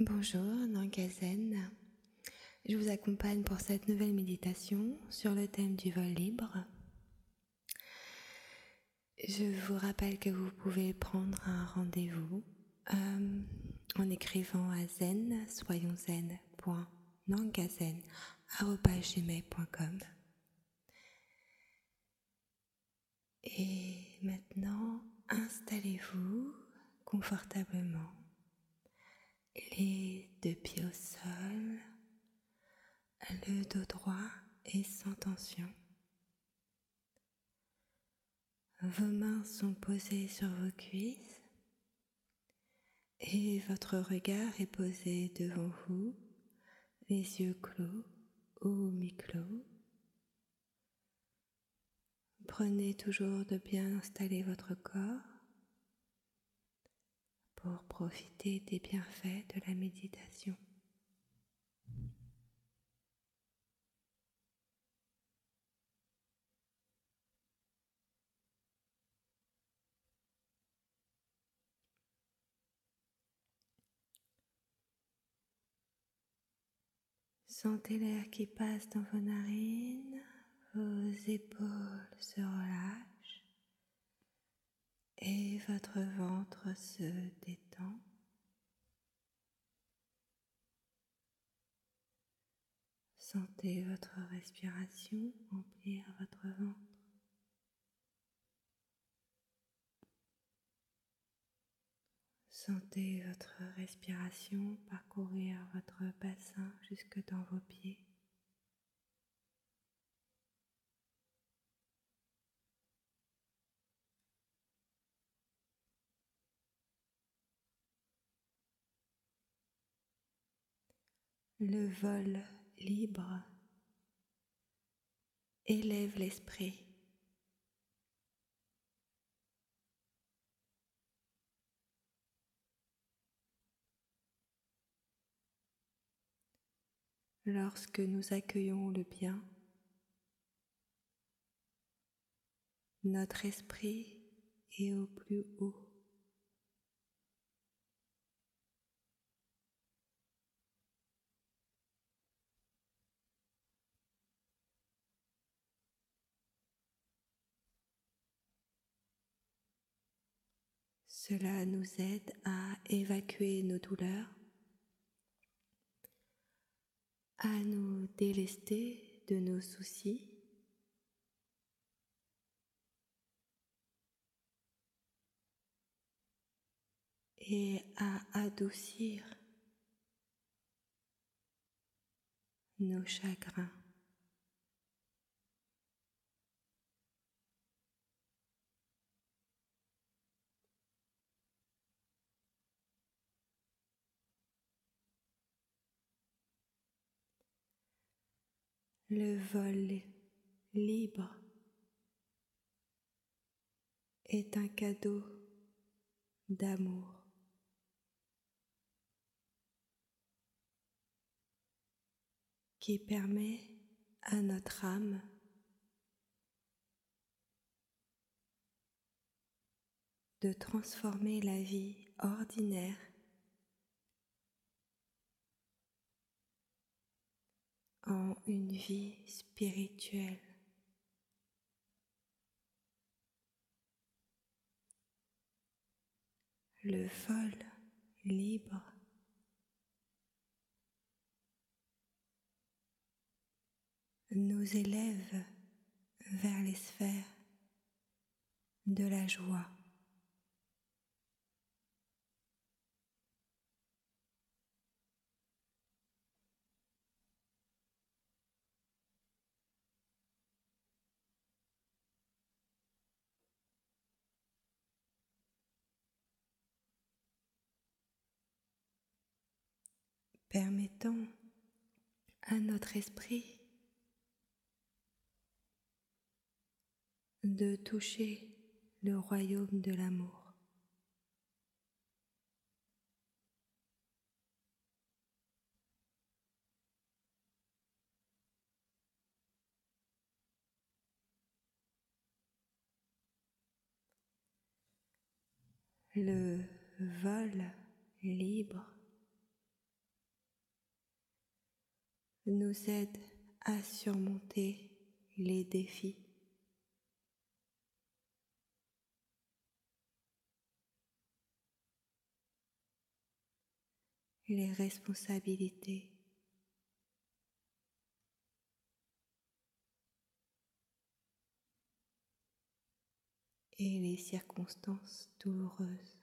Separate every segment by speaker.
Speaker 1: Bonjour, Nankazen. Je vous accompagne pour cette nouvelle méditation sur le thème du vol libre. Je vous rappelle que vous pouvez prendre un rendez-vous euh, en écrivant à zen, soyonszen.nankazen.com. Et maintenant, installez-vous confortablement les deux pieds au sol, le dos droit et sans tension. Vos mains sont posées sur vos cuisses et votre regard est posé devant vous, les yeux clos ou mi-clos. Prenez toujours de bien installer votre corps pour profiter des bienfaits de la méditation. Sentez l'air qui passe dans vos narines, vos épaules se relâchent et votre ventre se détend. Sentez votre respiration remplir votre ventre. Sentez votre respiration parcourir votre bassin jusque dans vos pieds. Le vol libre élève l'esprit. lorsque nous accueillons le bien, notre esprit est au plus haut. Cela nous aide à évacuer nos douleurs à nous délester de nos soucis. et à adoucir nos chagrins. Le vol libre est un cadeau d'amour. qui permet à notre âme de transformer la vie ordinaire en une vie spirituelle. Le vol libre nous élève vers les sphères de la joie. Permettant à notre esprit de toucher le royaume de l'amour. Le vol libre nous aide à surmonter les défis. les responsabilités. et les circonstances douloureuses.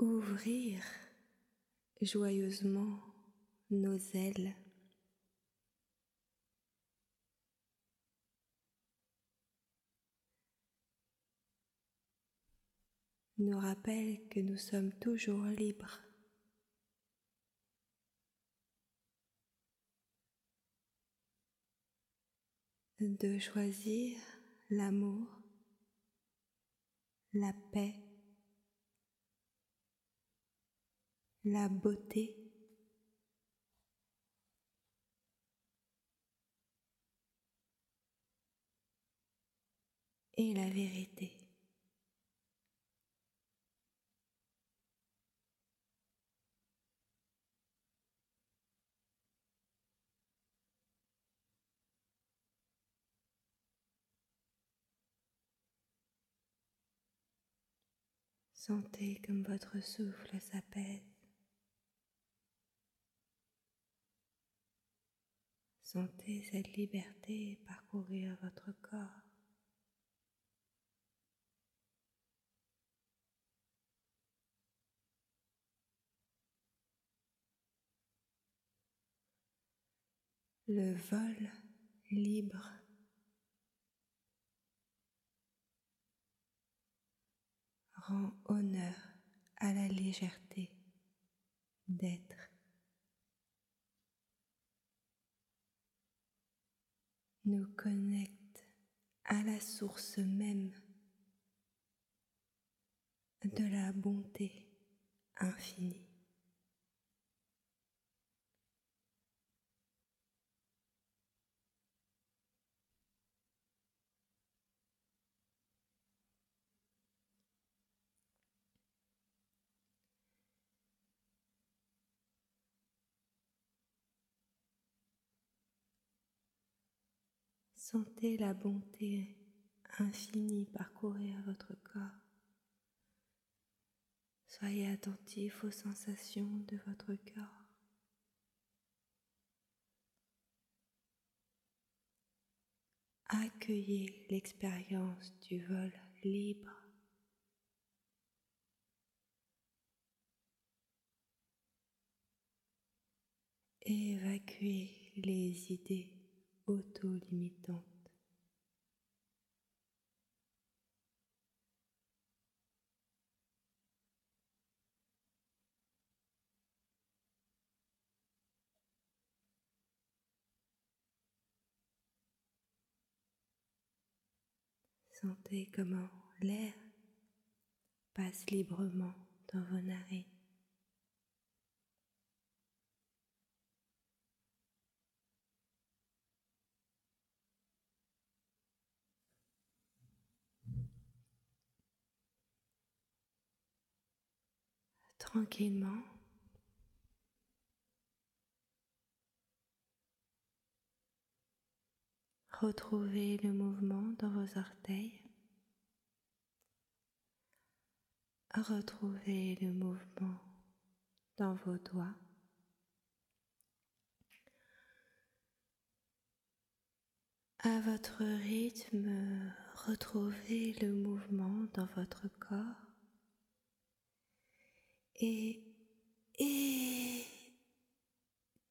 Speaker 1: Ouvrir joyeusement nos ailes nous rappelle que nous sommes toujours libres. de choisir l'amour, la paix, la beauté, et la vérité. Sentez comme votre souffle s'apaise. Sentez cette liberté parcourir votre corps. Le vol libre rend honneur à la légèreté d'être. Nous connecte à la source même de la bonté infinie. Sentez la bonté infinie parcourir votre corps. Soyez attentif aux sensations de votre corps. Accueillez l'expérience du vol libre. Évacuez les idées auto-limitante. Sentez comment l'air passe librement dans vos narines. Tranquillement. Retrouvez le mouvement dans vos orteils. Retrouvez le mouvement dans vos doigts. À votre rythme, retrouvez le mouvement dans votre corps et, et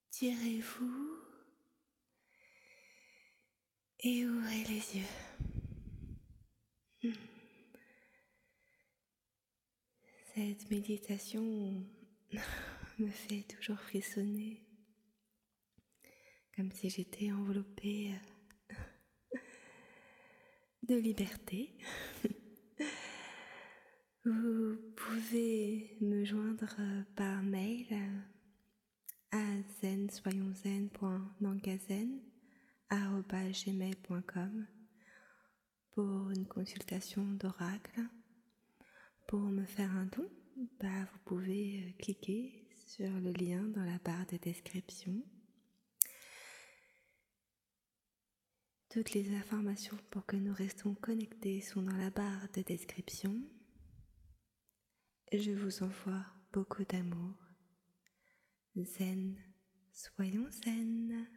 Speaker 1: tirez-vous et ouvrez les yeux. Cette méditation me fait toujours frissonner, comme si j'étais enveloppée de liberté. Vous pouvez me joindre par mail zen soyons gmail.com pour une consultation d'oracle. Pour me faire un don, bah, vous pouvez euh, cliquer sur le lien dans la barre de description. Toutes les informations pour que nous restons connectés sont dans la barre de description. Je vous envoie beaucoup d'amour. Zen, soyons zen.